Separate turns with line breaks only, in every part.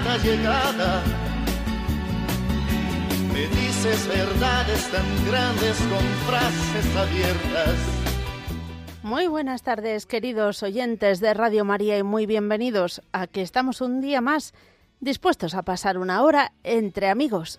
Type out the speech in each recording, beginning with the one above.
llegada. Me dices verdades tan grandes con frases abiertas.
Muy buenas tardes, queridos oyentes de Radio María, y muy bienvenidos a que estamos un día más dispuestos a pasar una hora entre amigos.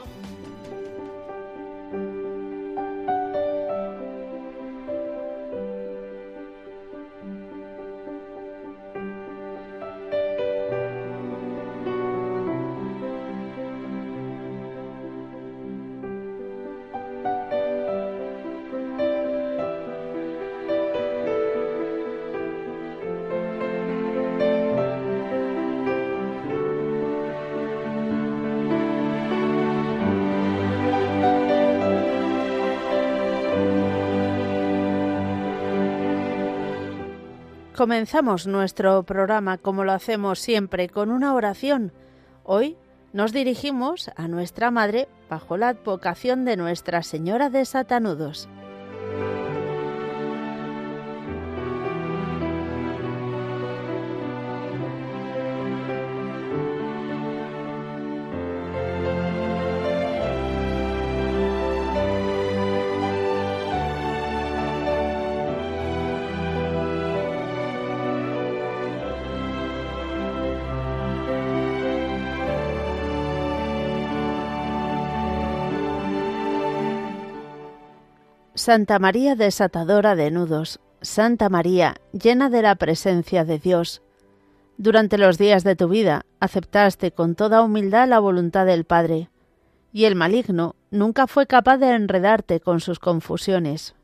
Comenzamos nuestro programa como lo hacemos siempre con una oración. Hoy nos dirigimos a nuestra Madre bajo la advocación de Nuestra Señora de Satanudos. Santa María desatadora de nudos, Santa María llena de la presencia de Dios. Durante los días de tu vida aceptaste con toda humildad la voluntad del Padre, y el maligno nunca fue capaz de enredarte con sus confusiones.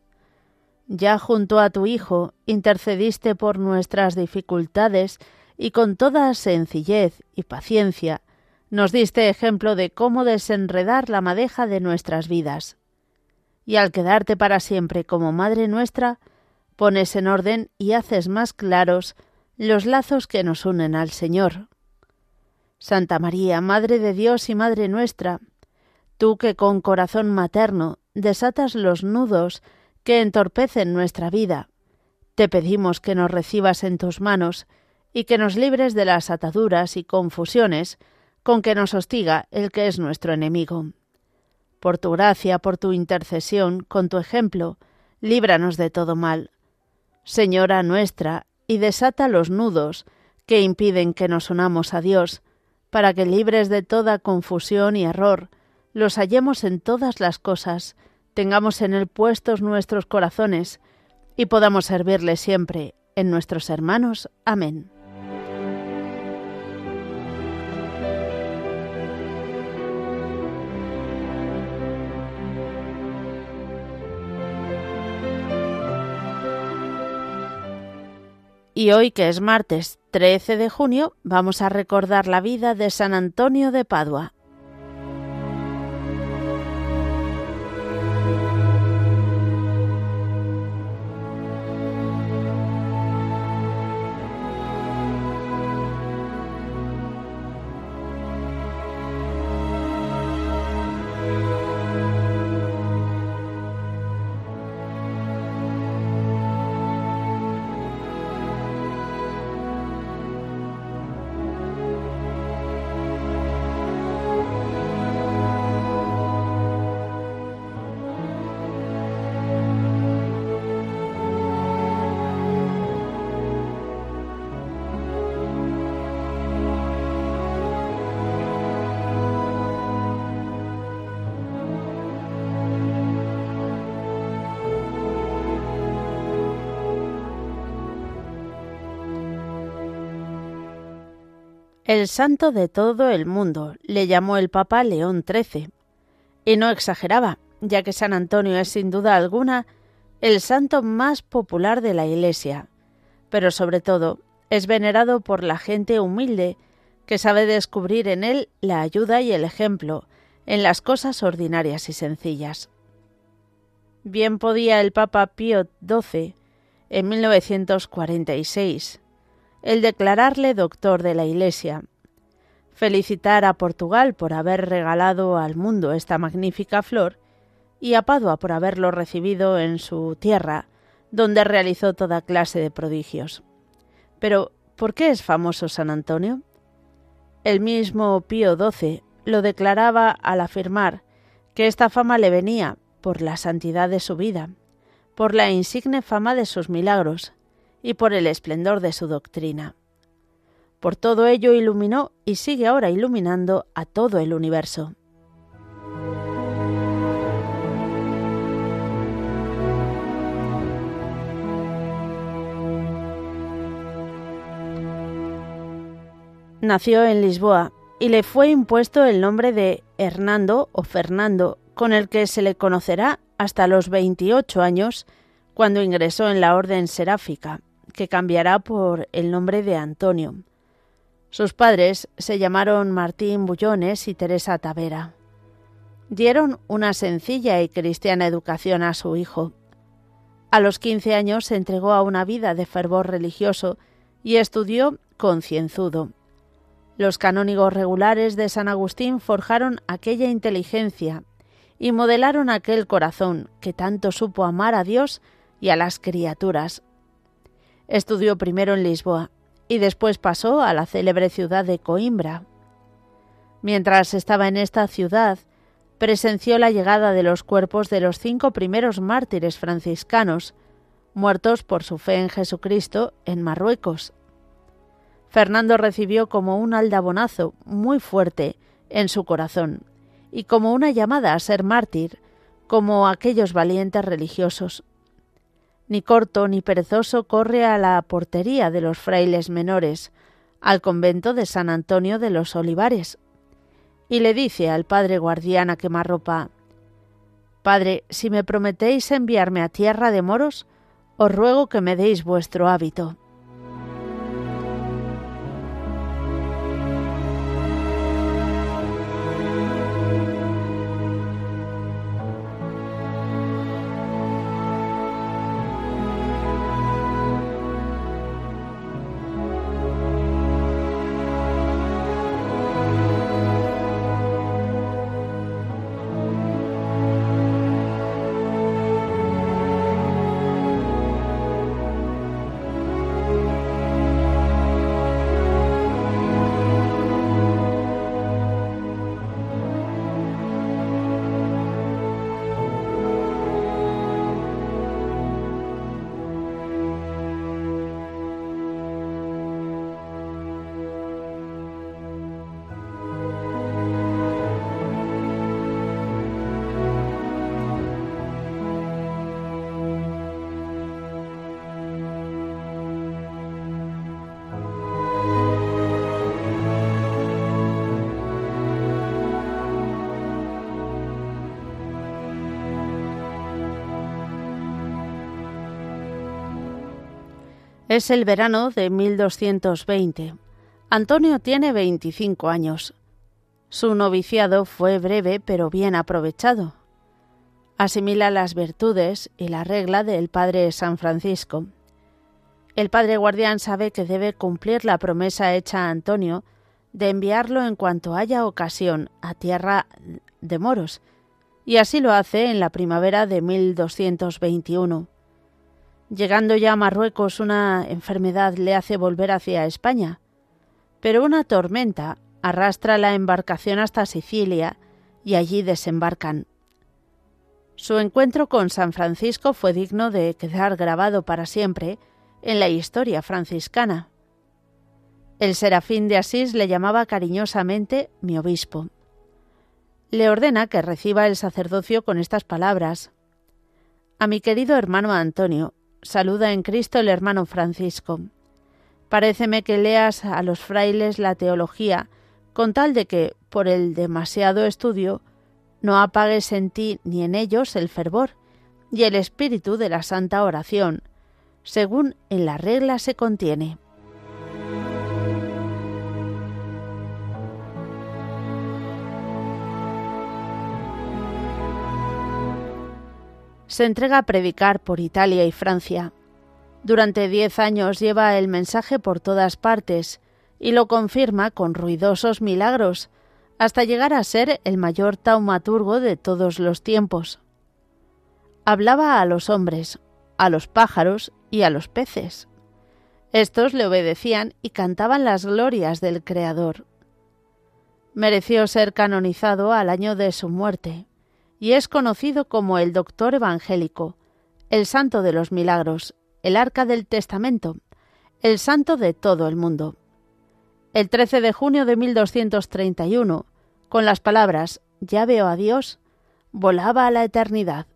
Ya junto a tu Hijo intercediste por nuestras dificultades y con toda sencillez y paciencia nos diste ejemplo de cómo desenredar la madeja de nuestras vidas y al quedarte para siempre como Madre nuestra, pones en orden y haces más claros los lazos que nos unen al Señor. Santa María, Madre de Dios y Madre nuestra, tú que con corazón materno desatas los nudos que entorpecen nuestra vida, te pedimos que nos recibas en tus manos y que nos libres de las ataduras y confusiones con que nos hostiga el que es nuestro enemigo. Por tu gracia, por tu intercesión, con tu ejemplo, líbranos de todo mal. Señora nuestra, y desata los nudos que impiden que nos unamos a Dios, para que libres de toda confusión y error, los hallemos en todas las cosas, tengamos en él puestos nuestros corazones, y podamos servirle siempre en nuestros hermanos. Amén. Y hoy, que es martes 13 de junio, vamos a recordar la vida de San Antonio de Padua. El santo de todo el mundo, le llamó el Papa León XIII. Y no exageraba, ya que San Antonio es sin duda alguna el santo más popular de la Iglesia, pero sobre todo es venerado por la gente humilde que sabe descubrir en él la ayuda y el ejemplo en las cosas ordinarias y sencillas. Bien podía el Papa Pío XII, en 1946, el declararle doctor de la Iglesia, felicitar a Portugal por haber regalado al mundo esta magnífica flor y a Padua por haberlo recibido en su tierra, donde realizó toda clase de prodigios. Pero, ¿por qué es famoso San Antonio? El mismo Pío XII lo declaraba al afirmar que esta fama le venía por la santidad de su vida, por la insigne fama de sus milagros y por el esplendor de su doctrina. Por todo ello iluminó y sigue ahora iluminando a todo el universo. Nació en Lisboa y le fue impuesto el nombre de Hernando o Fernando, con el que se le conocerá hasta los 28 años, cuando ingresó en la orden seráfica, que cambiará por el nombre de Antonio. Sus padres se llamaron Martín Bullones y Teresa Tavera. Dieron una sencilla y cristiana educación a su hijo. A los 15 años se entregó a una vida de fervor religioso y estudió concienzudo. Los canónigos regulares de San Agustín forjaron aquella inteligencia y modelaron aquel corazón que tanto supo amar a Dios y a las criaturas. Estudió primero en Lisboa y después pasó a la célebre ciudad de Coimbra. Mientras estaba en esta ciudad, presenció la llegada de los cuerpos de los cinco primeros mártires franciscanos, muertos por su fe en Jesucristo en Marruecos, Fernando recibió como un aldabonazo muy fuerte en su corazón y como una llamada a ser mártir, como aquellos valientes religiosos. Ni corto ni perezoso corre a la portería de los frailes menores, al convento de San Antonio de los Olivares, y le dice al padre guardián a quemarropa Padre, si me prometéis enviarme a tierra de moros, os ruego que me deis vuestro hábito. Es el verano de 1220. Antonio tiene 25 años. Su noviciado fue breve pero bien aprovechado. Asimila las virtudes y la regla del padre San Francisco. El padre guardián sabe que debe cumplir la promesa hecha a Antonio de enviarlo en cuanto haya ocasión a tierra de moros, y así lo hace en la primavera de 1221. Llegando ya a Marruecos una enfermedad le hace volver hacia España, pero una tormenta arrastra la embarcación hasta Sicilia y allí desembarcan. Su encuentro con San Francisco fue digno de quedar grabado para siempre en la historia franciscana. El serafín de Asís le llamaba cariñosamente mi obispo. Le ordena que reciba el sacerdocio con estas palabras. A mi querido hermano Antonio, saluda en Cristo el hermano Francisco. Paréceme que leas a los frailes la teología, con tal de que, por el demasiado estudio, no apagues en ti ni en ellos el fervor, y el espíritu de la santa oración, según en la regla se contiene. Se entrega a predicar por Italia y Francia. Durante diez años lleva el mensaje por todas partes y lo confirma con ruidosos milagros, hasta llegar a ser el mayor taumaturgo de todos los tiempos. Hablaba a los hombres, a los pájaros y a los peces. Estos le obedecían y cantaban las glorias del Creador. Mereció ser canonizado al año de su muerte, y es conocido como el Doctor Evangélico, el Santo de los Milagros, el Arca del Testamento, el Santo de todo el mundo. El 13 de junio de 1231, con las palabras Ya veo a Dios, volaba a la eternidad.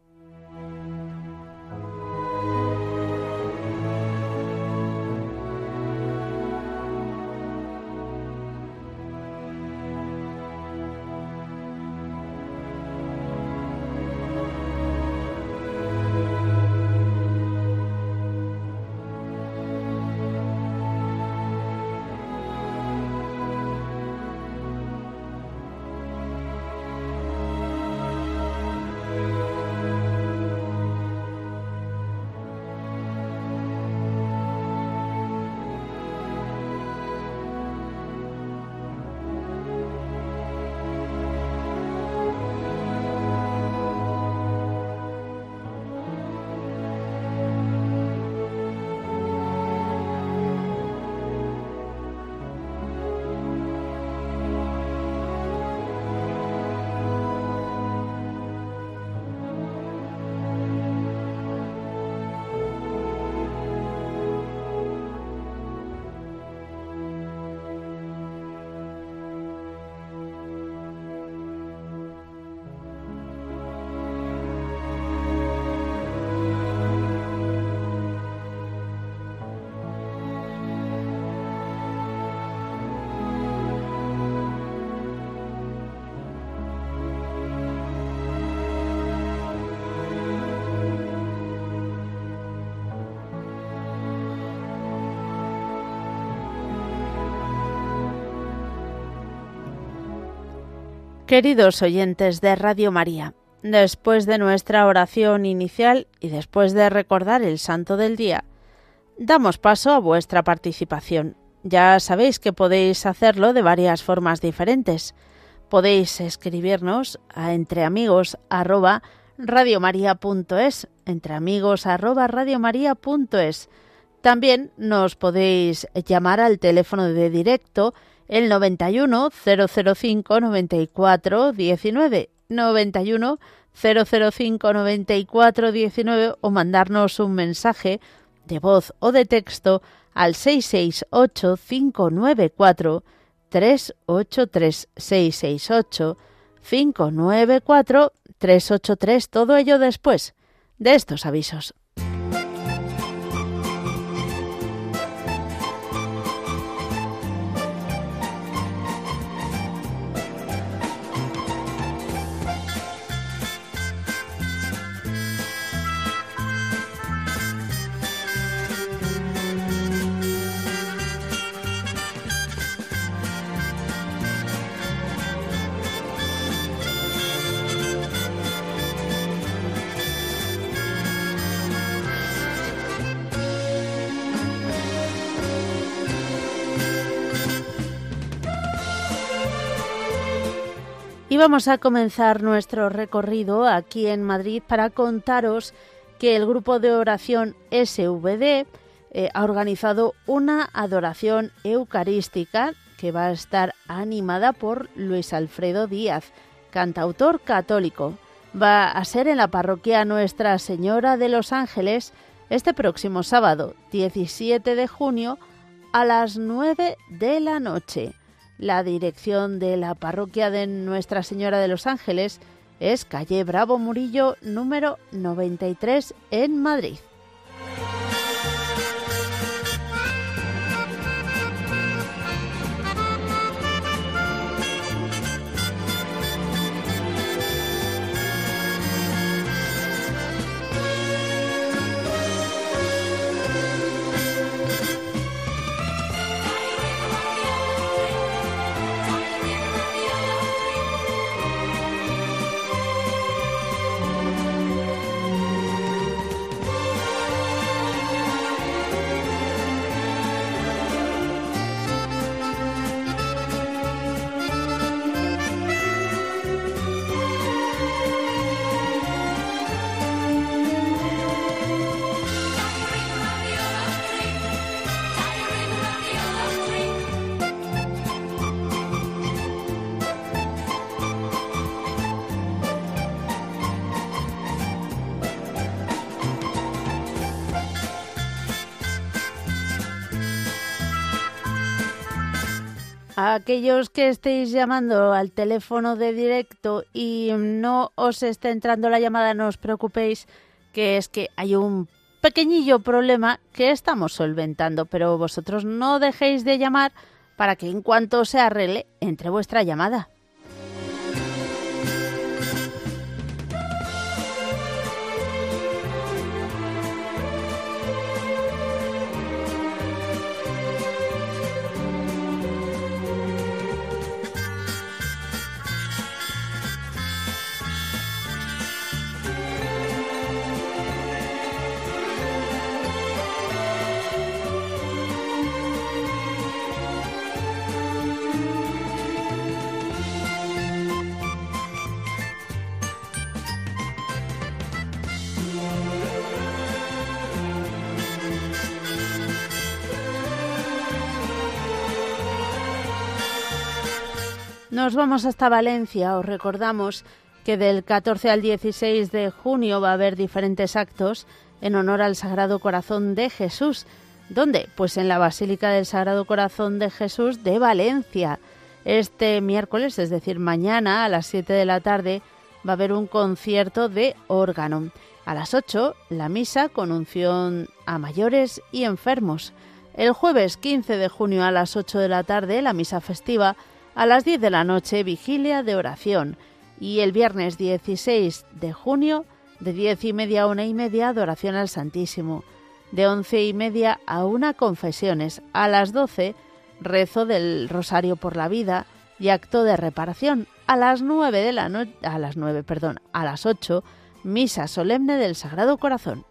Queridos oyentes de Radio María, después de nuestra oración inicial y después de recordar el Santo del Día, damos paso a vuestra participación. Ya sabéis que podéis hacerlo de varias formas diferentes. Podéis escribirnos a entreamigos@radiomaria.es, entreamigos@radiomaria.es. También nos podéis llamar al teléfono de directo el 91 005 94 19 91 005 94 19 o mandarnos un mensaje de voz o de texto al 668 594 383 668 594 383 todo ello después de estos avisos. Y vamos a comenzar nuestro recorrido aquí en Madrid para contaros que el grupo de oración SVD eh, ha organizado una adoración eucarística que va a estar animada por Luis Alfredo Díaz, cantautor católico. Va a ser en la parroquia Nuestra Señora de los Ángeles este próximo sábado, 17 de junio, a las 9 de la noche. La dirección de la parroquia de Nuestra Señora de los Ángeles es calle Bravo Murillo número 93 en Madrid. A aquellos que estéis llamando al teléfono de directo y no os esté entrando la llamada, no os preocupéis, que es que hay un pequeñillo problema que estamos solventando, pero vosotros no dejéis de llamar para que en cuanto se arregle entre vuestra llamada. Nos vamos hasta Valencia. Os recordamos que del 14 al 16 de junio va a haber diferentes actos en honor al Sagrado Corazón de Jesús. ¿Dónde? Pues en la Basílica del Sagrado Corazón de Jesús de Valencia. Este miércoles, es decir, mañana a las 7 de la tarde, va a haber un concierto de órgano. A las 8, la misa con unción a mayores y enfermos. El jueves 15 de junio a las 8 de la tarde, la misa festiva a las 10 de la noche, vigilia de oración. Y el viernes 16 de junio, de 10 y media a una y media, adoración al Santísimo. De 11 y media a una, confesiones. A las 12, rezo del Rosario por la Vida y acto de reparación. A las 9 de la noche, a las 9, perdón, a las 8, misa solemne del Sagrado Corazón.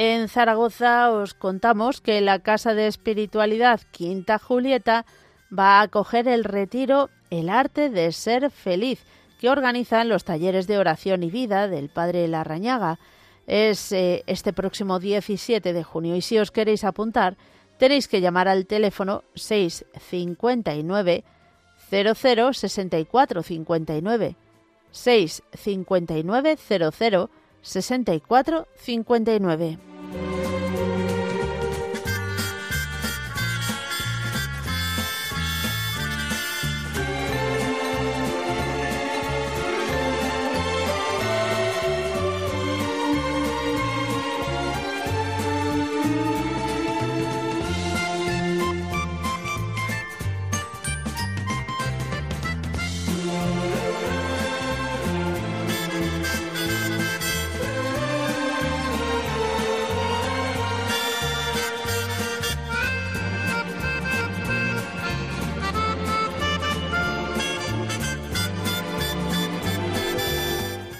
En Zaragoza os contamos que la Casa de Espiritualidad Quinta Julieta va a acoger el retiro El arte de ser feliz, que organizan los talleres de oración y vida del Padre Larrañaga. Es eh, este próximo 17 de junio y si os queréis apuntar, tenéis que llamar al teléfono 659 00 64 59 659 00 64 59.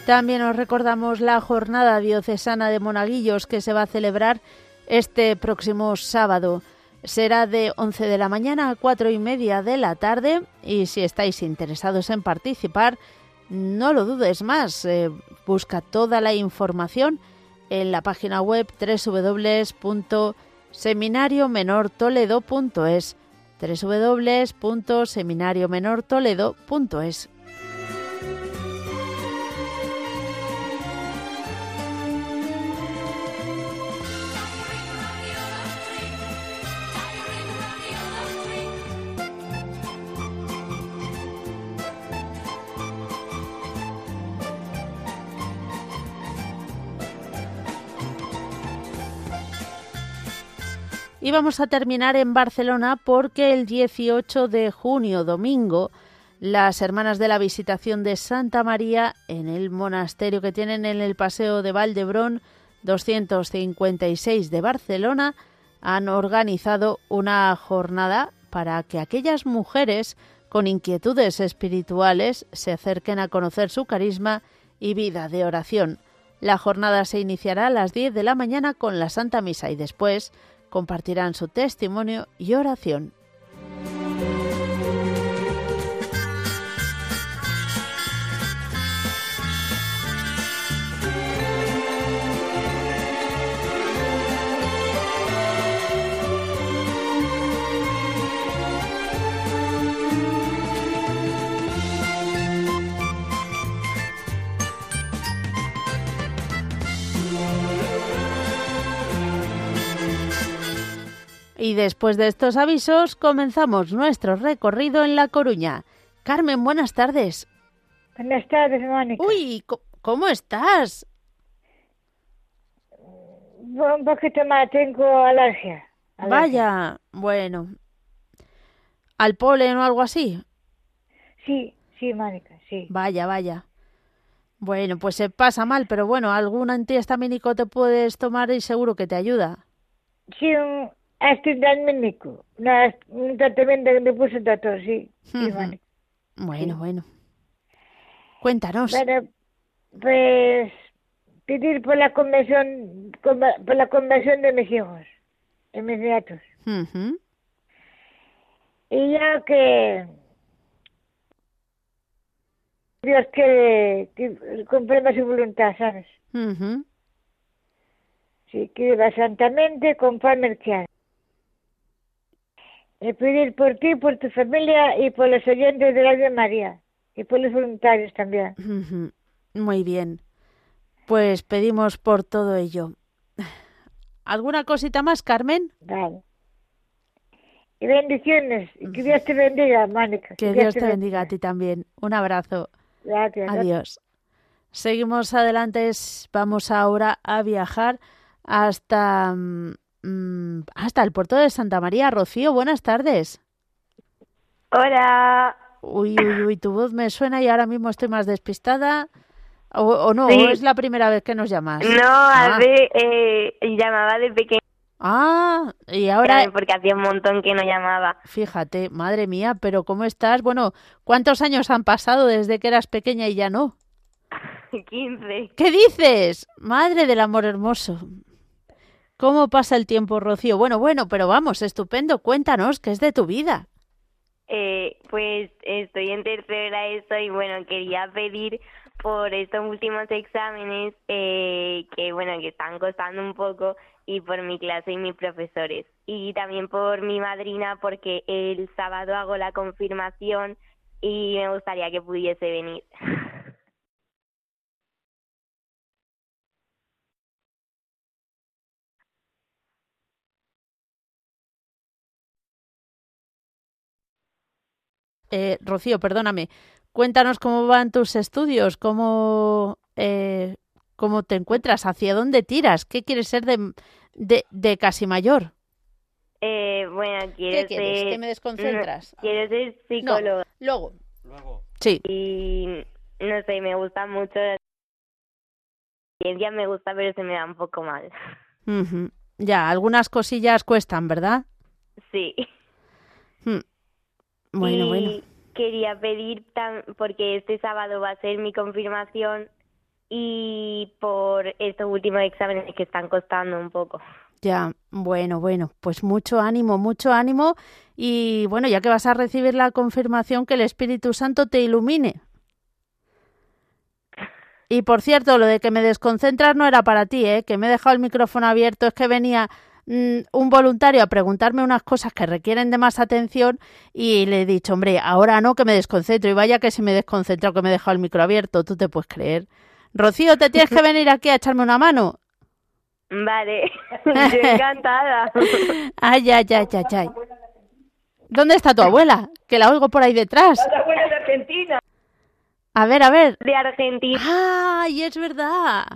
También os recordamos la jornada diocesana de Monaguillos que se va a celebrar este próximo sábado. Será de 11 de la mañana a 4 y media de la tarde y si estáis interesados en participar, no lo dudes más. Eh, busca toda la información en la página web www.seminariomenortoledo.es www.seminariomenortoledo.es Y vamos a terminar en Barcelona porque el 18 de junio, domingo, las hermanas de la Visitación de Santa María en el monasterio que tienen en el Paseo de Valdebrón 256 de Barcelona han organizado una jornada para que aquellas mujeres con inquietudes espirituales se acerquen a conocer su carisma y vida de oración. La jornada se iniciará a las 10 de la mañana con la Santa Misa y después compartirán su testimonio y oración. Y después de estos avisos comenzamos nuestro recorrido en La Coruña. Carmen, buenas tardes.
Buenas tardes, Mónica.
Uy, ¿cómo estás?
Un poquito más, tengo alergia.
Vaya, bueno. ¿Al polen o algo así?
Sí, sí, Mónica, sí.
Vaya, vaya. Bueno, pues se pasa mal, pero bueno, algún antihistamínico te puedes tomar y seguro que te ayuda.
Sí, un antihistamínico. un tratamiento que me puso el doctor, sí.
Bueno, bueno. Cuéntanos.
Bueno, pues pedir por la conversión, por la conversión de mis hijos, de mis nietos. Y ya que Dios quiere que comprenda su voluntad, ¿sabes? Sí, que viva santamente conforme el que Y pedir por ti, por tu familia y por los oyentes de la de María y por los voluntarios también.
Muy bien. Pues pedimos por todo ello. ¿Alguna cosita más, Carmen?
Vale. Y bendiciones. Y que Dios te bendiga, Mónica.
Que, Dios, te bendiga. a ti también. Un abrazo.
Gracias.
Adiós. Seguimos adelante. Vamos ahora a viajar hasta, mm, hasta el puerto de Santa María. Rocío, buenas tardes.
Hola.
Uy, uy, uy, tu voz me suena y ahora mismo estoy más despistada. O, no, es la primera vez que nos llamas.
No, ah. eh, llamaba de pequeño.
Ah, y ahora...
Porque hacía un montón que no llamaba.
Fíjate, madre mía, pero ¿cómo estás? Bueno, ¿cuántos años han pasado desde que eras pequeña y ya no?
Quince.
¿Qué dices? Madre del amor hermoso. ¿Cómo pasa el tiempo, Rocío? Bueno, bueno, pero vamos, estupendo. Cuéntanos, ¿qué es de tu vida?
Eh, pues estoy en tercera eso y bueno, quería pedir por estos últimos exámenes eh, que bueno que están costando un poco y por mi clase y mis profesores y también por mi madrina porque el sábado hago la confirmación y me gustaría que pudiese venir.
Eh, Rocío, perdóname, cuéntanos cómo van tus estudios, cómo, eh, cómo te encuentras, hacia dónde tiras, qué quieres ser de, de, de casi mayor.
Eh, bueno, quiero
¿Qué quieres?
ser...
¿Que me desconcentras?
quiero ser psicólogo.
luego. Luego. Sí.
Y no sé, me gusta mucho. La ciencia me gusta, pero se me da un poco mal.
Ya, algunas cosillas cuestan, ¿verdad?
Sí.
Hmm. Bueno,
y
bueno.
Quería pedir, tan, porque este sábado va a ser mi confirmación y por estos últimos exámenes que están costando un poco.
Ya, bueno, bueno, pues mucho ánimo, mucho ánimo y bueno, ya que vas a recibir la confirmación, que el Espíritu Santo te ilumine. Y por cierto, lo de que me desconcentras no era para ti, ¿eh? que me he dejado el micrófono abierto, es que venía Mm, un voluntario a preguntarme unas cosas que requieren de más atención y le he dicho, hombre, ahora no que me desconcentro y vaya que se me desconcentrado que me he dejado el micro abierto, tú te puedes creer. Rocío, te tienes que venir aquí a echarme una mano.
Vale, encantada.
ay, ay, ay, ay, ay. ¿Dónde está tu abuela? Que la oigo por ahí detrás.
La abuela de Argentina.
A ver, a ver.
De Argentina.
¡Ay, es verdad!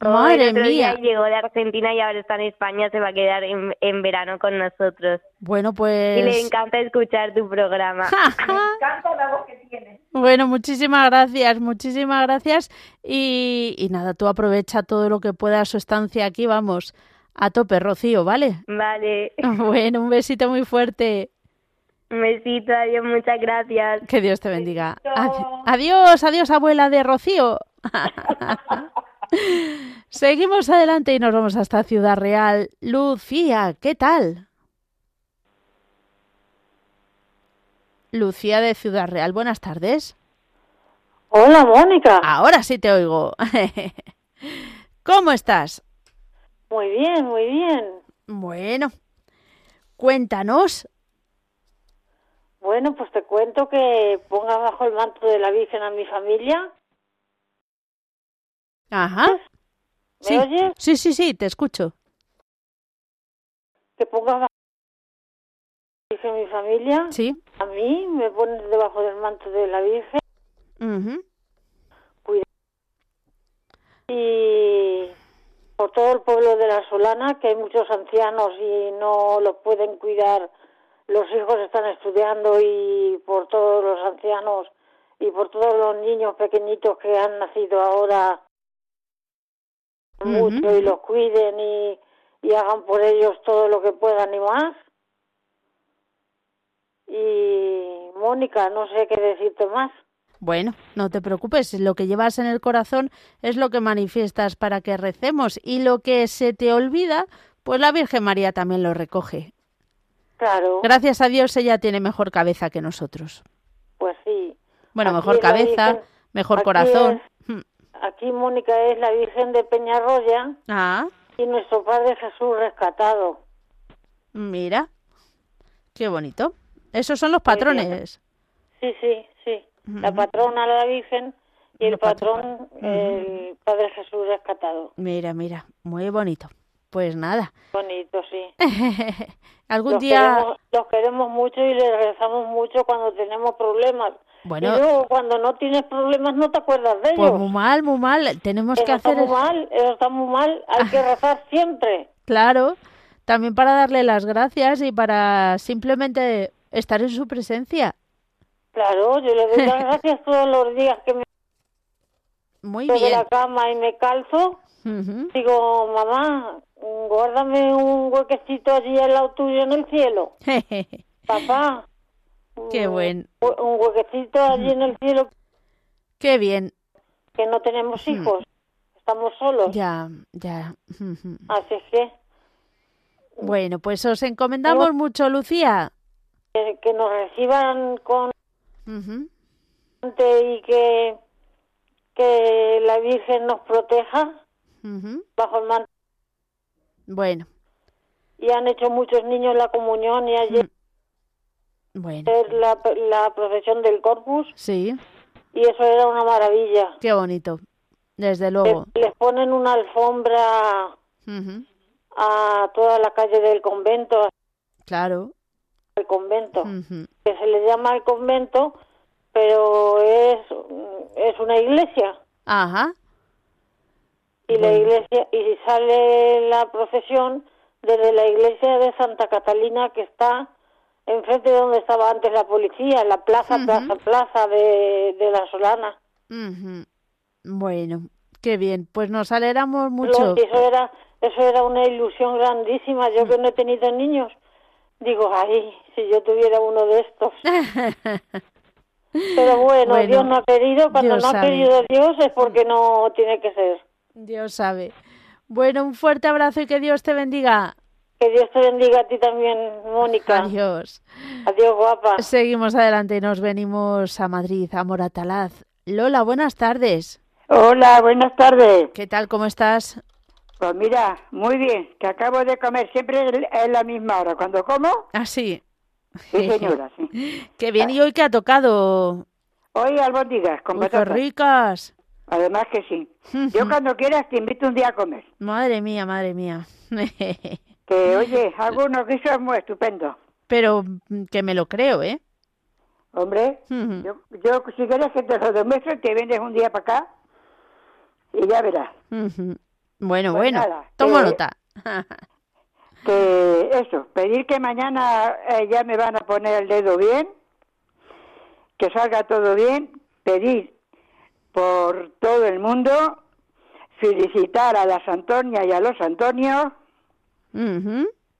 Madre mía.
llegó de Argentina y ahora está en España, se va a quedar en, en verano con nosotros.
Bueno, pues.
Y le encanta escuchar tu programa.
Me encanta la voz que tienes.
Bueno, muchísimas gracias, muchísimas gracias. Y, y nada, tú aprovecha todo lo que puedas su estancia aquí, vamos, a tope, Rocío, ¿vale?
Vale.
Bueno, un besito muy fuerte.
Un besito, adiós, muchas gracias.
Que Dios te bendiga. Adiós, adiós, abuela de Rocío. Seguimos adelante y nos vamos hasta Ciudad Real. Lucía, ¿qué tal? Lucía de Ciudad Real, buenas tardes.
Hola, Mónica.
Ahora sí te oigo. ¿Cómo estás?
Muy bien, muy bien.
Bueno, cuéntanos.
Bueno, pues te cuento que ponga bajo el manto de la Virgen a mi familia
Ajá.
¿Me
sí.
oyes?
Sí, sí, sí, te escucho.
Que pongas Dije mi familia,
Sí.
a mí me ponen debajo del manto de la Virgen
Ujú.
y por todo el pueblo de la Solana, que hay muchos ancianos y no los pueden cuidar, los hijos están estudiando y por todos los ancianos y por todos los niños pequeñitos que han nacido ahora mucho y los cuiden y, y hagan por ellos todo lo que puedan y más. Y Mónica, no sé qué decirte más.
Bueno, no te preocupes, lo que llevas en el corazón es lo que manifiestas para que recemos y lo que se te olvida, pues la Virgen María también lo recoge.
Claro,
Gracias a Dios ella tiene mejor cabeza que nosotros.
pues sí.
Bueno,
Aquí
mejor cabeza, mejor corazón. Hmm.
Aquí Mónica es la Virgen de Peñarroya
Ah,
y nuestro Padre Jesús rescatado.
mira, qué bonito. Esos son los patrones.
Sí, sí, sí. La patrona la Virgen y el patrón el Padre Jesús rescatado.
Mira, mira, muy bonito. Pues nada,
Bonito, sí.
algún
Los
día,
queremos, los queremos mucho y les rezamos mucho cuando tenemos problemas.
Bueno.
y luego cuando no tienes problemas no te acuerdas de
pues
ellos.
muy mal, muy mal, tenemos
Eso
que
está
hacer,
muy mal, eso está muy mal. Hay que rezar siempre.
claro, también para darle las gracias y para simplemente estar en su presencia.
Claro, yo le doy las gracias todos los días que me
Muy
de
bien.
la cama y me calzo.
Ujú.
Digo, mamá, guárdame un huequecito allí al lado tuyo en el cielo. Papá.
Qué buen.
Un huequecito allí en el cielo
Qué bien.
que no tenemos hijos. Estamos solos.
Ya, ya.
Así que,
Bueno, pues os encomendamos mucho, Lucía.
que, que nos reciban con y que, que la Virgen nos proteja bajo el manto.
Bueno,
Y han hecho muchos niños la comunión y ayer
bueno.
la, la procesión del Corpus
Sí,
y eso era una maravilla.
qué bonito. Desde luego.
Les, les ponen una alfombra
Ujú.
a toda la calle del convento,
Claro.
al convento,
Ujú.
que se le llama el convento, pero es, es una iglesia.
Ajá.
Y la iglesia, y sale la procesión desde la iglesia de Santa Catalina, que está enfrente de donde estaba antes la policía, en la plaza, plaza, plaza de, de la Solana.
Ujú. Bueno, qué bien. Pues nos alegramos
Lo-
mucho.
Eso era, eso era una ilusión grandísima. Yo que no he tenido niños, digo, ay, si yo tuviera uno de estos. Pero bueno,
Bueno,
Dios no ha querido. Cuando
Dios
no ha querido Dios es porque no tiene que ser.
Dios sabe. Bueno, un fuerte abrazo y que Dios te bendiga.
Que Dios te bendiga a ti también, Mónica.
Adiós.
Adiós, guapa.
Seguimos adelante y nos venimos a Madrid, a Moratalaz. Lola, buenas tardes.
Hola, buenas tardes.
¿Qué tal? ¿Cómo estás?
Pues mira, muy bien, que acabo de comer siempre es la misma hora. Cuando como,
Ah, sí.
sí señora, sí.
Qué bien. ¿Y hoy qué ha tocado?
Hoy albóndigas con
Uy, qué ricas.
Además que sí. Yo cuando quieras te invito un día a comer.
Madre mía, madre mía.
Que oye, hago unos guisos muy estupendos.
Pero mm, que me lo creo, ¿eh?
Hombre, yo, yo si quieres que te lo demuestre, te vienes un día para acá y ya verás.
Bueno,
Pues
bueno.
nada,
Tomo nota.
Que eso, pedir que mañana eh, ya me van a poner el dedo bien, que salga todo bien, pedir por todo el mundo, felicitar a las Antonias y a los Antonios,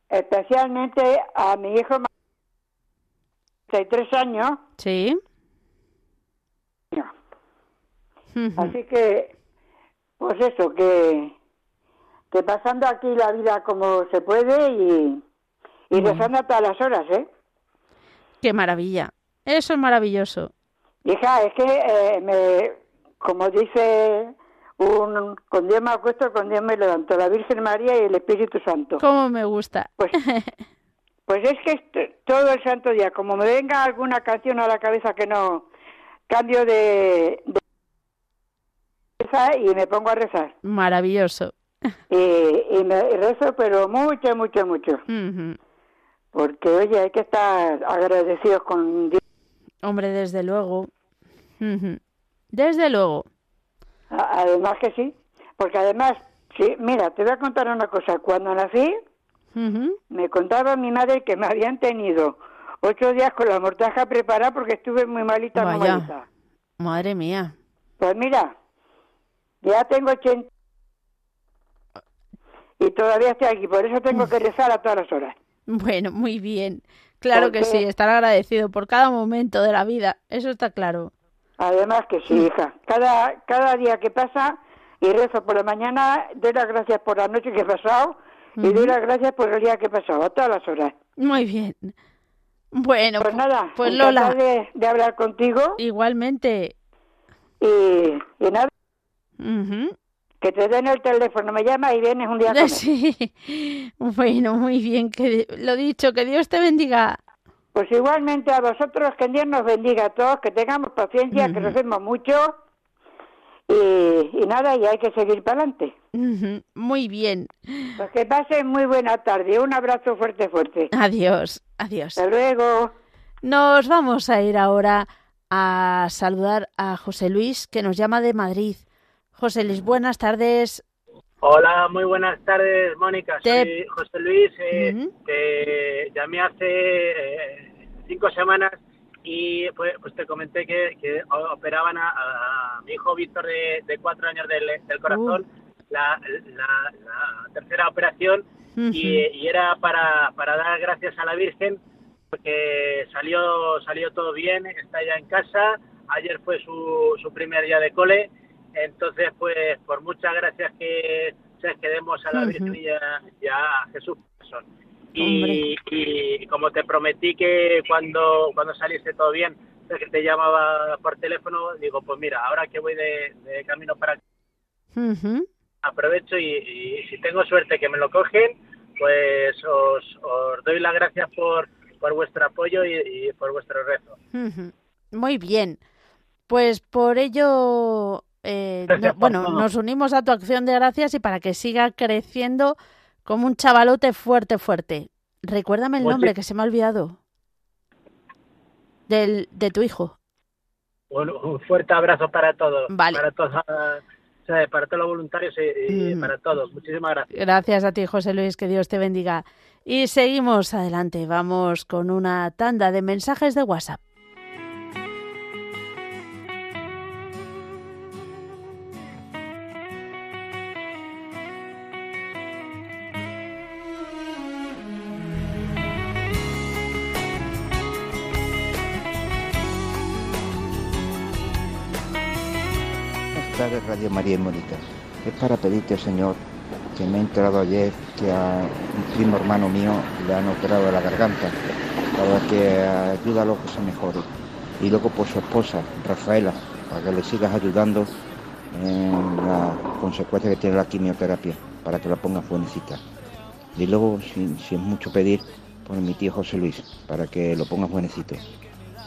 Especialmente a mi hijo de 33 años.
Sí.
Así que, pues eso, que, que pasando aquí la vida como se puede y, y rezando a todas las horas, ¿eh?
Qué maravilla. Eso es maravilloso.
Hija, es que eh, me, como dice un, con Dios me acuesto, con Dios me levanto, la Virgen María y el Espíritu Santo.
Cómo me gusta.
Pues, pues es que est- todo el santo día, como me venga alguna canción a la cabeza que no cambio de, y me pongo a rezar.
Maravilloso.
Y, y me y rezo, pero mucho, mucho, mucho. Porque oye, hay que estar agradecidos con Dios.
Hombre, desde luego. Desde luego.
Además que sí, porque además, sí, mira, te voy a contar una cosa. Cuando nací, me contaba mi madre que me habían tenido ocho días con la mortaja preparada porque estuve muy malita, malita.
Madre mía.
Pues mira, ya tengo 80 y todavía estoy aquí, por eso tengo que rezar a todas las horas.
Bueno, muy bien. Claro que sí, estar agradecido por cada momento de la vida, eso está claro.
Además que sí, hija. Cada, cada día que pasa y rezo por la mañana, doy las gracias por la noche que he pasado y doy las gracias por el día que he pasado, a todas las horas.
Muy bien. Bueno,
pues nada,
pues Lola.
De, de hablar contigo.
Igualmente.
Y, y nada. Que te den el teléfono, me llama y vienes un día
Sí. Bueno, muy bien, que lo dicho, que Dios te bendiga.
Pues igualmente a vosotros, que Dios nos bendiga a todos, que tengamos paciencia, que recemos mucho y, nada, y hay que seguir para adelante.
Muy bien.
Pues que pasen muy buena tarde. Un abrazo fuerte, fuerte.
Adiós, adiós.
Hasta luego.
Nos vamos a ir ahora a saludar a José Luis, que nos llama de Madrid. José Luis, buenas tardes.
Hola, muy buenas tardes, Mónica. Soy José Luis. Eh, Te llamé hace eh, cinco semanas y pues, pues te comenté que, operaban a, mi hijo Víctor de, cuatro años del, corazón, uh. la, tercera operación, y, era para, para dar gracias a la Virgen porque salió, salió todo bien, está ya en casa, ayer fue su, su primer día de cole, entonces pues por muchas gracias que, se demos a la Virgen y a, a Jesús y, y, como te prometí que cuando, cuando saliese todo bien, que te llamaba por teléfono, digo, pues mira, ahora que voy de, camino para aquí, aprovecho y, si tengo suerte que me lo cogen, pues os, os doy las gracias por, por vuestro apoyo y, por vuestro rezo.
Muy bien. Pues por ello, eh, bueno, nos unimos a tu acción de gracias y para que siga creciendo como un chavalote fuerte, fuerte. Recuérdame el pues nombre que se me ha olvidado. Del, de tu hijo.
Un, fuerte abrazo para todos. Para todos, para todos los voluntarios y, mm. para todos. Muchísimas gracias.
Gracias a ti, José Luis. Que Dios te bendiga. Y seguimos adelante. Vamos con una tanda de mensajes de WhatsApp.
Radio María y Mónica. Es para pedirte, Señor, que me he enterado ayer que a un primo hermano mío le han operado la garganta, para que ayúdalo que se mejore. Y luego por su esposa, Rafaela, para que le sigas ayudando en la consecuencia que tiene la quimioterapia, para que la pongas buenecita. Y luego, si es mucho pedir, por mi tío José Luis, para que lo pongas buenecito.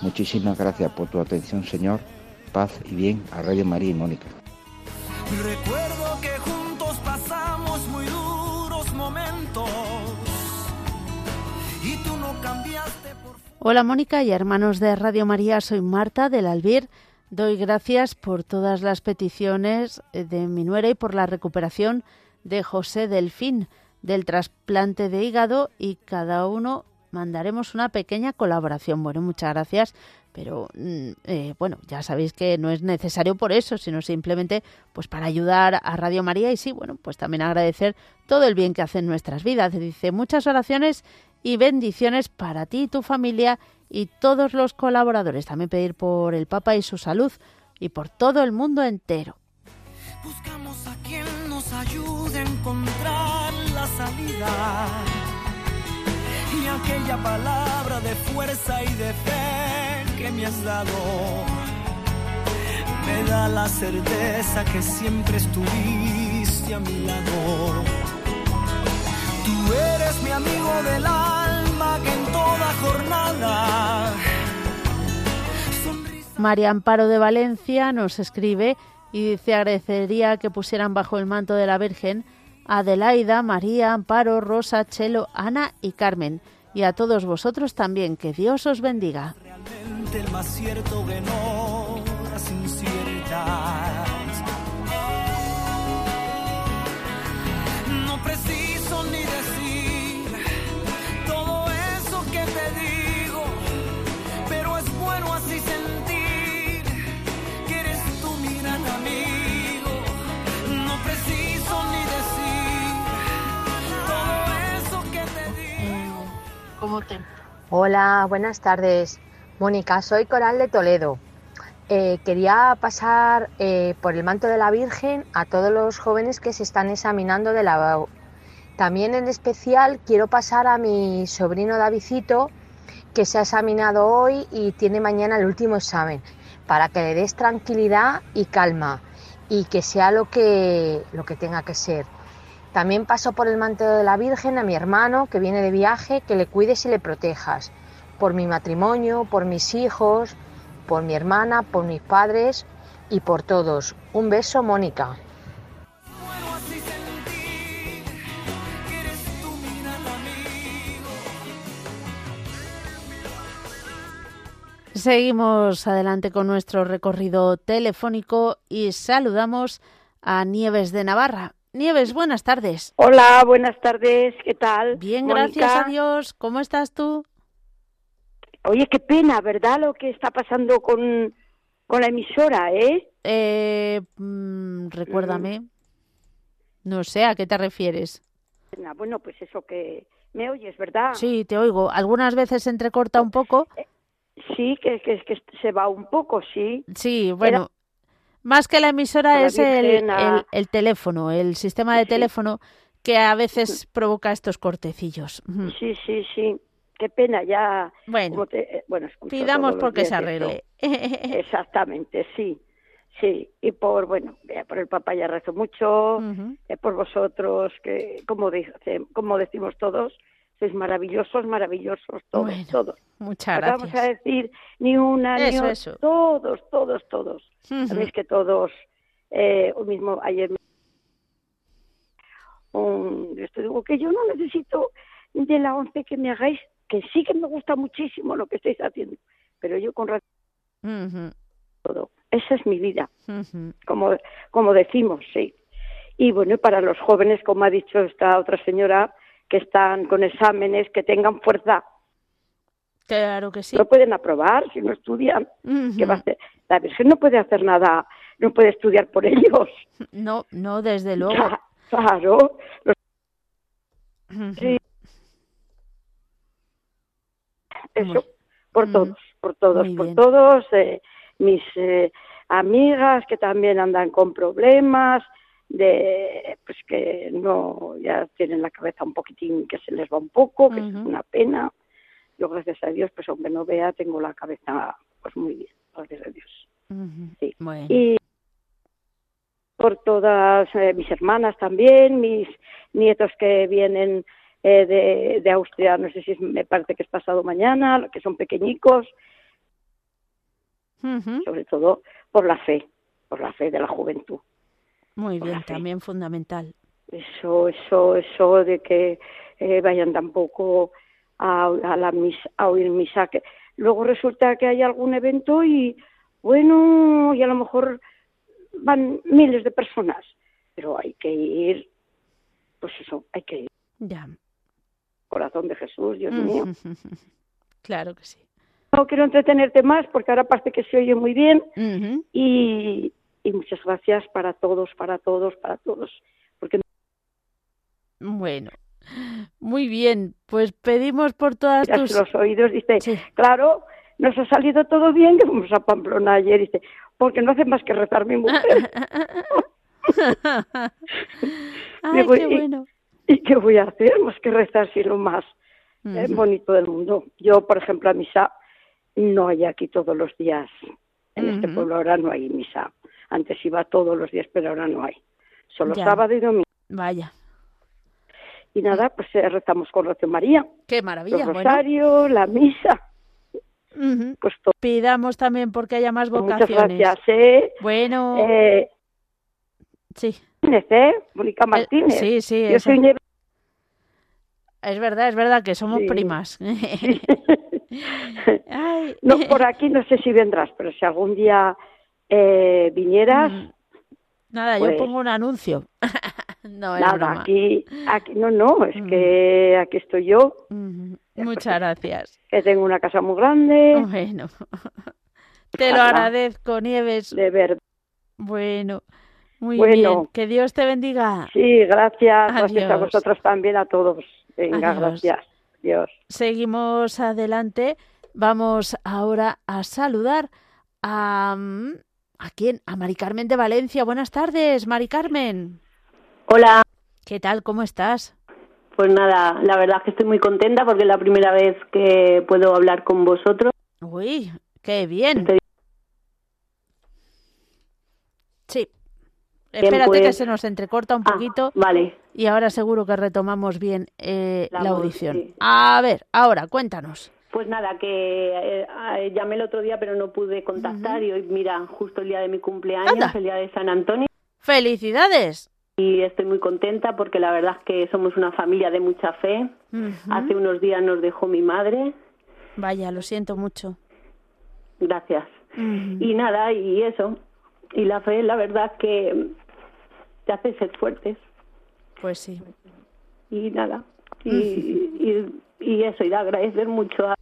Muchísimas gracias por tu atención, Señor. Paz y bien a Radio María y Mónica. Recuerdo que juntos pasamos muy duros momentos.
Hola Mónica y hermanos de Radio María, soy Marta del Albir. Doy gracias por todas las peticiones de mi nuera y por la recuperación de José Delfín del trasplante de hígado y cada uno mandaremos una pequeña colaboración. Bueno, muchas gracias pero mm, eh, bueno, ya sabéis que no es necesario por eso, sino simplemente pues para ayudar a Radio María y sí, bueno, pues también agradecer todo el bien que hacen nuestras vidas. Dice muchas oraciones y bendiciones para ti y tu familia y todos los colaboradores. También pedir por el Papa y su salud y por todo el mundo entero. Buscamos a quien nos ayude a encontrar la salida y aquella palabra de fuerza y de fe que me has dado me da la certeza que siempre estuviste a mi lado. Tú eres mi amigo del alma que en toda jornada. María Amparo de Valencia nos escribe y dice agradecería que pusieran bajo el manto de la Virgen Adelaida, María, Amparo, Rosa, Chelo, Ana y Carmen y a todos vosotros también. Que Dios os bendiga.
El más cierto que no No preciso ni decir todo eso que te digo, pero es bueno así sentir que eres mi gran amigo. No preciso ni decir todo eso que te digo.
¿Cómo te? Hola, buenas tardes. Mónica, soy Coral de Toledo. Eh, quería pasar eh, por el manto de la Virgen a todos los jóvenes que se están examinando de la También en especial quiero pasar a mi sobrino Davidito, que se ha examinado hoy y tiene mañana el último examen, para que le des tranquilidad y calma y que sea lo que, lo que tenga que ser. También paso por el manto de la Virgen a mi hermano que viene de viaje, que le cuides y le protejas, por mi matrimonio, por mis hijos, por mi hermana, por mis padres y por todos. Un beso, Mónica.
Seguimos adelante con nuestro recorrido telefónico y saludamos a Nieves de Navarra. Nieves, buenas tardes.
Hola, buenas tardes, ¿qué tal?
Bien, gracias a Dios. ¿Cómo estás tú?
Oye, qué pena, ¿verdad? Lo que está pasando con, con la emisora, ¿eh?
eh mm, recuérdame. No sé, ¿a qué te refieres?
Bueno, pues eso que me oyes, ¿verdad?
Sí, te oigo. Algunas veces se entrecorta un poco. Eh,
sí, que, que, que se va un poco, sí.
Sí, bueno. Más que la emisora es el, el, teléfono, el sistema de teléfono que a veces provoca estos cortecillos.
Sí, sí, sí qué pena ya.
Bueno, eh, bueno pidamos porque se arregle.
Exactamente, sí. Sí, y por, bueno, por el papá ya rezo mucho, eh, por vosotros, que como, dice, como decimos todos, sois maravillosos, maravillosos, todos, todos.
Muchas gracias.
Vamos a decir ni una, ni otra, todos, todos, todos. Sabéis que todos, eh, mismo ayer, un, esto digo que yo no necesito de la once que me hagáis que sí que me gusta muchísimo lo que estáis haciendo, pero yo con razón todo. Esa es mi vida, como, como decimos, sí. Y bueno, para los jóvenes, como ha dicho esta otra señora, que están con exámenes, que tengan fuerza.
Claro que sí.
No pueden aprobar si no estudian. ¿Qué va a hacer? La Virgen no puede hacer nada, no puede estudiar por ellos.
No, no, desde luego.
Claro. sí, eso, por todos, por todos, por todos, eh, mis eh, amigas que también andan con problemas, de pues que no ya tienen la cabeza un poquitín que se les va un poco que es una pena. Yo gracias a Dios pues aunque no vea tengo la cabeza pues muy bien gracias a Dios. Sí. y por todas eh, mis hermanas también mis nietos que vienen eh, de, de, Austria, no sé si me parece que es pasado mañana, que son pequeñicos, sobre todo por la fe, por la fe de la juventud.
Muy bien, también fundamental.
Eso, eso, eso de que eh, vayan tampoco a, a, la misa, a oír misa, que luego resulta que hay algún evento y bueno, y a lo mejor van miles de personas, pero hay que ir, pues eso, hay que ir.
Ya
corazón de Jesús, Dios mío.
Claro que sí.
No quiero entretenerte más porque ahora parece que se oye muy bien y, muchas gracias para todos, para todos, para todos. Porque...
Bueno, muy bien, pues pedimos por todas tus...
los oídos, dice, claro, nos ha salido todo bien, que fuimos a Pamplona ayer, dice, porque no hace más que rezar mi mujer.
Ay, qué bueno.
¿Y qué voy a hacer? Más que rezar si lo más eh, bonito del mundo. Yo, por ejemplo, a misa no hay aquí todos los días. En este pueblo ahora no hay misa. Antes iba todos los días, pero ahora no hay. Solo sábado y domingo.
Vaya.
Y nada, pues eh, rezamos con Rocío María.
Qué maravilla.
El rosario, la misa.
Pues Pidamos también porque haya más vocaciones.
Muchas gracias. ¿eh?
Bueno.
Eh,
sí.
¿Eh? Mónica Martínez.
sí, sí.
Yo soy
Es verdad, es verdad que somos primas.
no, por aquí no sé si vendrás, pero si algún día eh, vinieras... Mm.
Nada, yo pues pongo un anuncio. no, es
nada, aquí, aquí, no, no, es que aquí estoy yo.
Muchas gracias.
Que tengo una casa muy grande.
Bueno, te lo agradezco, Nieves.
De verdad.
Bueno, muy bien. Que Dios te bendiga.
Sí, gracias. Gracias a vosotros también, a todos. Venga, gracias. Dios.
Seguimos adelante. Vamos ahora a saludar a... Mm, ¿A quién? A Mari Carmen de Valencia. Buenas tardes, Mari Carmen.
Hola.
¿Qué tal? ¿Cómo estás?
Pues nada, la verdad es que estoy muy contenta porque es la primera vez que puedo hablar con vosotros.
Uy, qué bien. Espérate que pues- se nos entrecorta un ah, poquito.
vale.
Y ahora seguro que retomamos bien eh, la, audición. A ver, ahora, cuéntanos.
Pues nada, que eh, llamé el otro día pero no pude contactar y hoy, mira, justo el día de mi cumpleaños, el día de San Antonio.
¡Felicidades!
Y estoy muy contenta porque la verdad es que somos una familia de mucha fe. Hace unos días nos dejó mi madre.
Vaya, lo siento mucho.
Gracias. Y nada, y eso. Y la fe, la verdad que te hace ser fuertes.
Pues sí.
Y nada. Y, y, eso, y de agradecer mucho a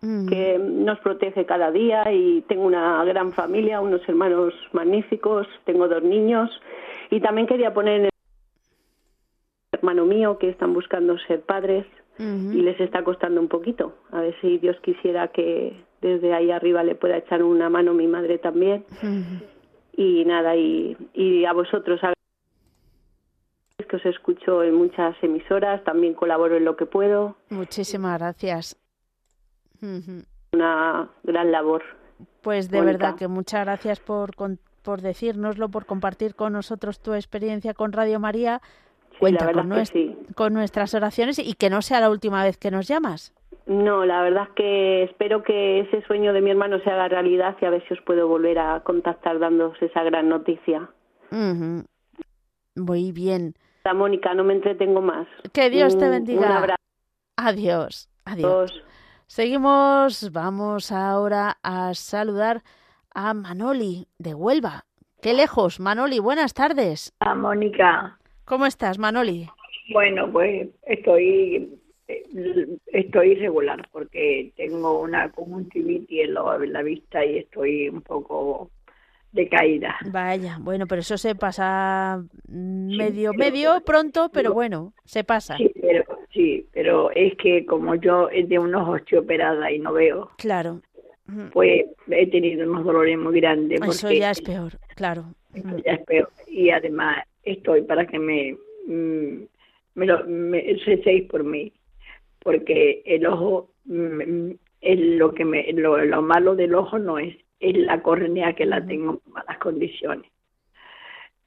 que nos protege cada día y tengo una gran familia, unos hermanos magníficos, tengo dos niños y también quería poner en el hermano mío que están buscando ser padres y les está costando un poquito. A ver si Dios quisiera que desde ahí arriba le pueda echar una mano mi madre también. Y nada, y, y a vosotros que os escucho en muchas emisoras, también colaboro en lo que puedo.
Muchísimas gracias.
Una gran labor.
Pues de verdad que muchas gracias por, por decírnoslo, por compartir con nosotros tu experiencia con Radio María. Cuenta con, con nuestras oraciones y que no sea la última vez que nos llamas.
No, la verdad es que espero que ese sueño de mi hermano se haga realidad y a ver si os puedo volver a contactar dándos esa gran noticia.
Muy bien.
La Mónica, no me entretengo más.
Que Dios te bendiga. Un abrazo. Adiós. Adiós. Seguimos, vamos ahora a saludar a Manoli de Huelva. Qué lejos, Manoli, buenas tardes.
A Mónica.
¿Cómo estás, Manoli?
Bueno, pues estoy estoy irregular porque tengo una conjuntivitis en, en la vista y estoy un poco decaída.
Vaya, bueno, pero eso se pasa medio, medio pronto, pero bueno, se pasa.
Sí pero, sí, pero es que como yo de unos ocho operada y no veo.
Claro.
Pues he tenido unos dolores muy grandes.
Eso ya es peor, claro.
ya es peor. Y además estoy para que me, mm, me lo me, recéis por mí, porque el ojo, mm, es lo que me, lo, lo malo del ojo no es es la córnea que la tengo en malas condiciones.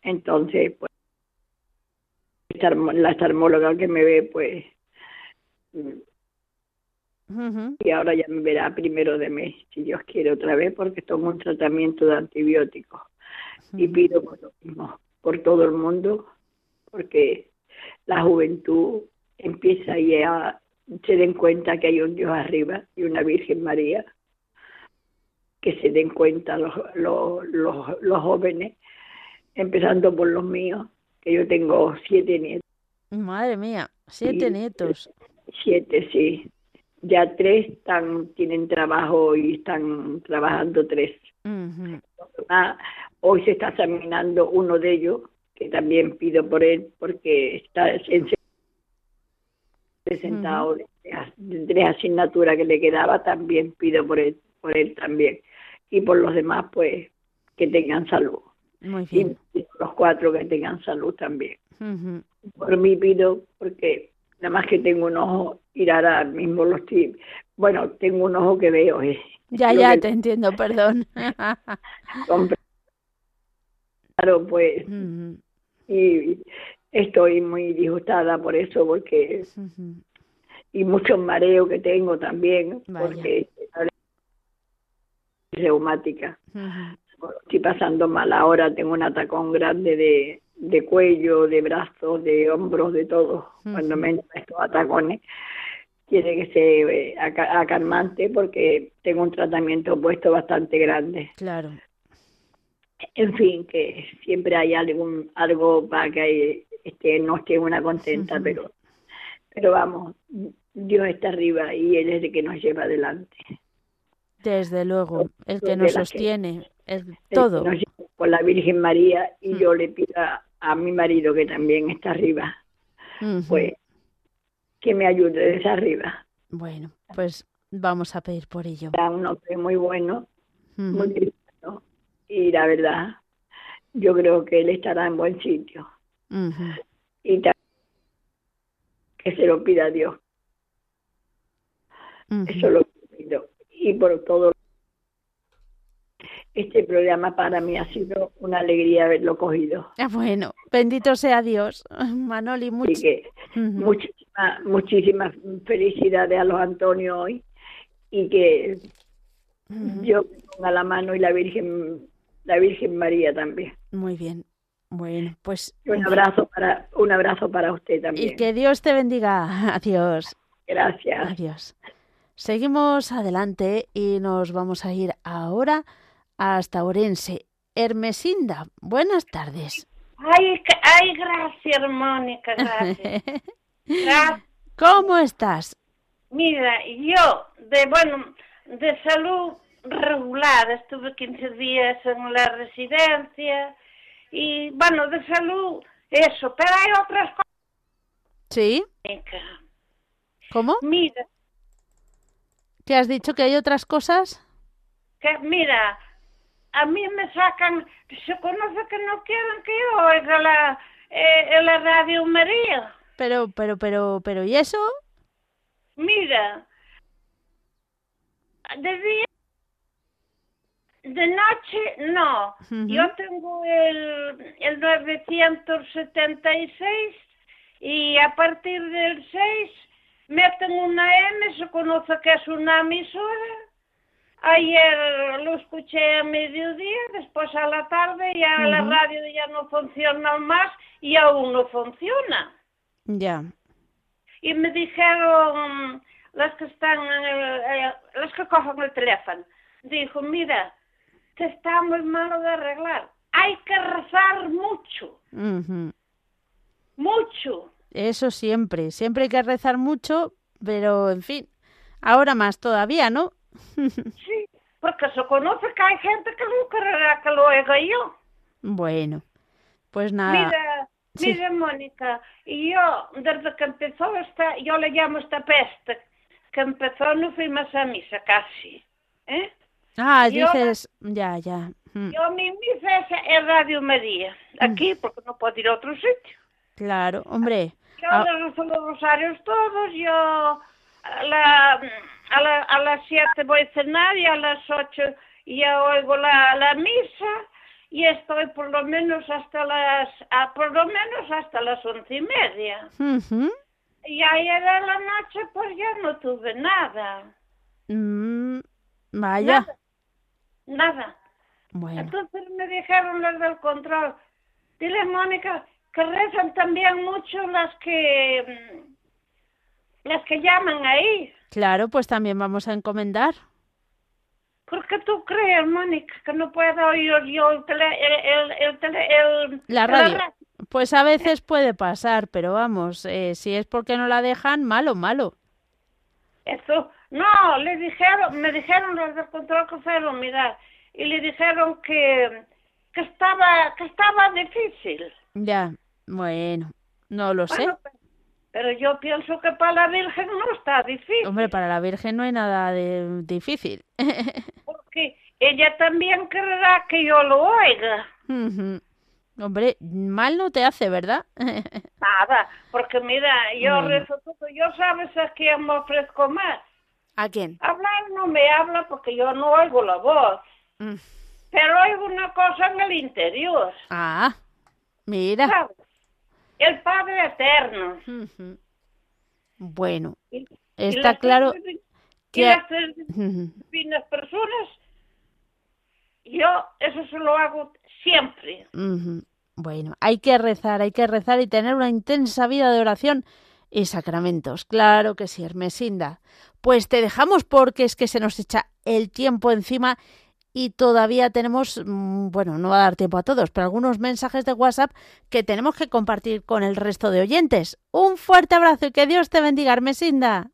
Entonces, pues, la estarmóloga que me ve, pues, y ahora ya me verá primero de mes, si Dios quiere otra vez, porque tomo un tratamiento de antibióticos. Y pido por lo mismo, por todo el mundo, porque la juventud empieza ya se den cuenta que hay un Dios arriba y una Virgen María que se den cuenta los, los, los, jóvenes, empezando por los míos, que yo tengo siete nietos.
Madre mía, siete nietos.
Siete, sí. Ya tres están, tienen trabajo y están trabajando tres. hoy se está examinando uno de ellos, que también pido por él, porque está presentado de tres asignaturas que le quedaba, también pido por él, por él también y por los demás, pues, que tengan salud.
Muy bien.
Y, los cuatro que tengan salud también. Por mí pido, porque nada más que tengo un ojo, y ahora mismo lo estoy. Bueno, tengo un ojo que veo. Eh.
Ya, ya, te entiendo, perdón.
claro, pues. Y estoy muy disgustada por eso, porque. Y muchos mareos que tengo también, porque reumática. Estoy pasando mal ahora, tengo un atacón grande de, de cuello, de brazos, de hombros, de todo. Cuando me entran estos atacones, tiene que ser eh, acalmante porque tengo un tratamiento puesto bastante grande.
Claro.
En fin, que siempre hay algún algo para que este, no esté una contenta, pero pero vamos, Dios está arriba y Él es el que nos lleva adelante.
Desde luego, el que nos sostiene, el, todo.
con la Virgen María y mm. yo le pido a, mi marido que también está arriba, pues que me ayude desde arriba.
Bueno, pues vamos a pedir por ello.
un hombre muy bueno, muy y la verdad, yo creo que él estará en buen sitio. Y también que se lo pida a Dios. Eso lo pido. Y por todo este programa para mí ha sido una alegría haberlo cogido.
Ah, bueno, bendito sea Dios, Manoli.
muchísimas, muchísimas felicidades a los Antonio hoy y que yo ponga la mano y la Virgen, la Virgen María también.
Muy bien. Bueno, pues
un abrazo para un abrazo para usted también.
Y que Dios te bendiga. Adiós.
Gracias.
Adiós. Seguimos adelante y nos vamos a ir ahora hasta Orense. Hermesinda, buenas tardes.
Ay, ay gracias, Mónica, gracias. gracias.
¿Cómo estás?
Mira, yo, de bueno, de salud regular, estuve 15 días en la residencia, y bueno, de salud, eso, pero hay otras cosas.
¿Sí? ¿Cómo?
Mira.
¿Qué has dicho que hay otras cosas?
Que mira, a mí me sacan, se conoce que no quieren que yo oiga la, eh, la radio María.
Pero, pero, pero, pero, ¿y eso?
Mira, de día de noche no. Yo tengo el, el 976 y a partir del 6 meten una M, se conoce que es una emisora. Ayer lo escuché a mediodía, después a la tarde ya la radio ya no funciona más y aún no funciona.
Ya.
Y me dijeron las que están en el, eh, las que cogen el teléfono, dijo, mira, está muy malo de arreglar. Hay que rezar mucho. Mucho.
Eso siempre, siempre hay que rezar mucho, pero en fin, ahora más todavía, ¿no?
sí, porque se conoce que hay gente que no querrá que lo haga yo.
Bueno, pues nada.
Mira, mira, Mónica, yo, desde que empezó esta, yo le llamo esta peste, que empezó no fui más a misa casi, ¿eh?
Ah, dices, ya, ya.
Mm. Yo mi misa es Radio María, aquí, mm. porque no puedo ir a otro sitio.
Claro, hombre.
Yo ah. rezo los rosarios todos, yo a, la, a, la, a las siete voy a cenar y a las ocho ya oigo la, la misa y estoy por lo menos hasta las, a, por lo menos hasta las once y media. Y ayer a la noche pues ya no tuve nada.
Mm, vaya.
Nada. Bueno. Entonces me dijeron las del control, dile Mónica que rezan también mucho las que mm, las que llaman ahí.
Claro, pues también vamos a encomendar.
¿Por qué tú crees, Mónica, que no puedo oír yo el tele, el, el, el,
la radio? Pues a veces puede pasar, pero vamos, eh, si es porque no la dejan, malo, malo.
Eso, no, le dijeron, me dijeron los del control que fueron, mirar, y le dijeron que, que estaba, que estaba difícil.
Ya, bueno, no lo sé.
Pero yo pienso que para la Virgen no está difícil.
Hombre, para la Virgen no hay nada de difícil.
Porque ella también querrá que yo lo oiga.
Hombre, mal no te hace, ¿verdad?
Nada, porque mira, yo rezo todo, yo sabes a quién me ofrezco más.
¿A quién?
Hablar no me habla porque yo no oigo la voz. Mm. Pero oigo una cosa en el interior.
Ah, mira.
El Padre Eterno.
Bueno, está claro
que... Y las, personas, yo eso se lo hago siempre.
Bueno, hay que rezar, hay que rezar y tener una intensa vida de oración y sacramentos. Claro que sí, Hermesinda. Pues te dejamos porque es que se nos echa el tiempo encima y todavía tenemos, mm, bueno, no va a dar tiempo a todos, pero algunos mensajes de WhatsApp que tenemos que compartir con el resto de oyentes. Un fuerte abrazo y que Dios te bendiga, Hermesinda.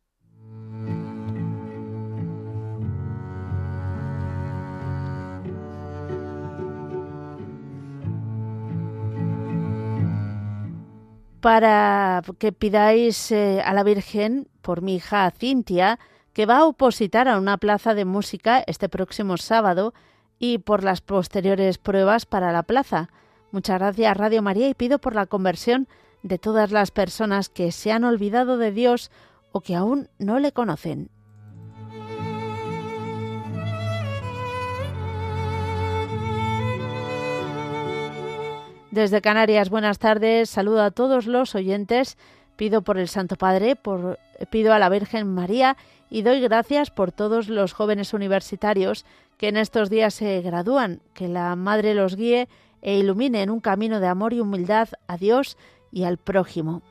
Para que pidáis eh, a la Virgen por mi hija Cintia, que va a opositar a una plaza de música este próximo sábado y por las posteriores pruebas para la plaza. Muchas gracias Radio María y pido por la conversión de todas las personas que se han olvidado de Dios o que aún no le conocen. Desde Canarias, buenas tardes. Saludo a todos los oyentes. Pido por el Santo Padre, por, pido a la Virgen María y doy gracias por todos los jóvenes universitarios que en estos días se gradúan. Que la Madre los guíe e ilumine en un camino de amor y humildad a Dios y al prójimo.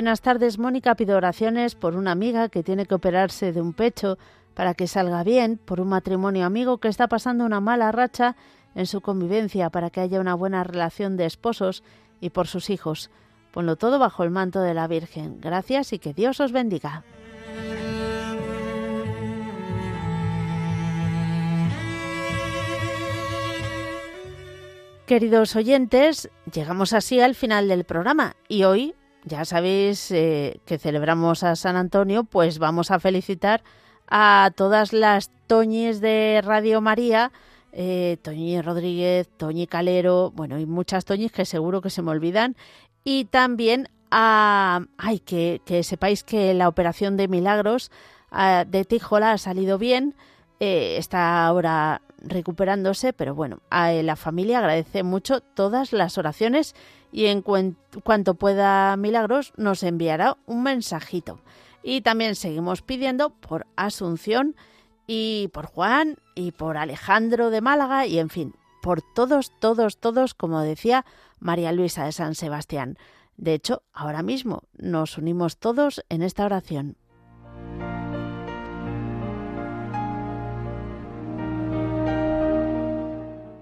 Buenas tardes, Mónica. Pido oraciones por una amiga que tiene que operarse de un pecho para que salga bien, por un matrimonio amigo que está pasando una mala racha en su convivencia para que haya una buena relación de esposos y por sus hijos. Ponlo todo bajo el manto de la Virgen. Gracias y que Dios os bendiga. Queridos oyentes, llegamos así al final del programa y hoy ya sabéis eh, que celebramos a San Antonio, pues vamos a felicitar a todas las Toñis de Radio María, eh, Toñi Rodríguez, Toñi Calero, bueno, y muchas Toñis que seguro que se me olvidan, y también a, ay, que, sepáis que la operación de milagros ah, de Tijola ha salido bien, eh, está ahora recuperándose, pero bueno, a la familia agradece mucho todas las oraciones y en cuanto pueda Milagros nos enviará un mensajito. Y también seguimos pidiendo por Asunción y por Juan y por Alejandro de Málaga y en fin, por todos, todos, todos, como decía María Luisa de San Sebastián. De hecho, ahora mismo nos unimos todos en esta oración.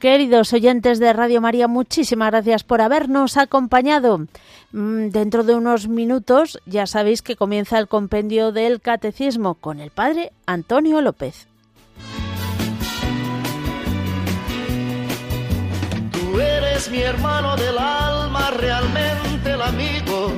Queridos oyentes de Radio María, muchísimas gracias por habernos acompañado. Mm, dentro de unos minutos ya sabéis que comienza el compendio del Catecismo con el Padre Antonio López.
Tú eres mi hermano del alma, realmente el amigo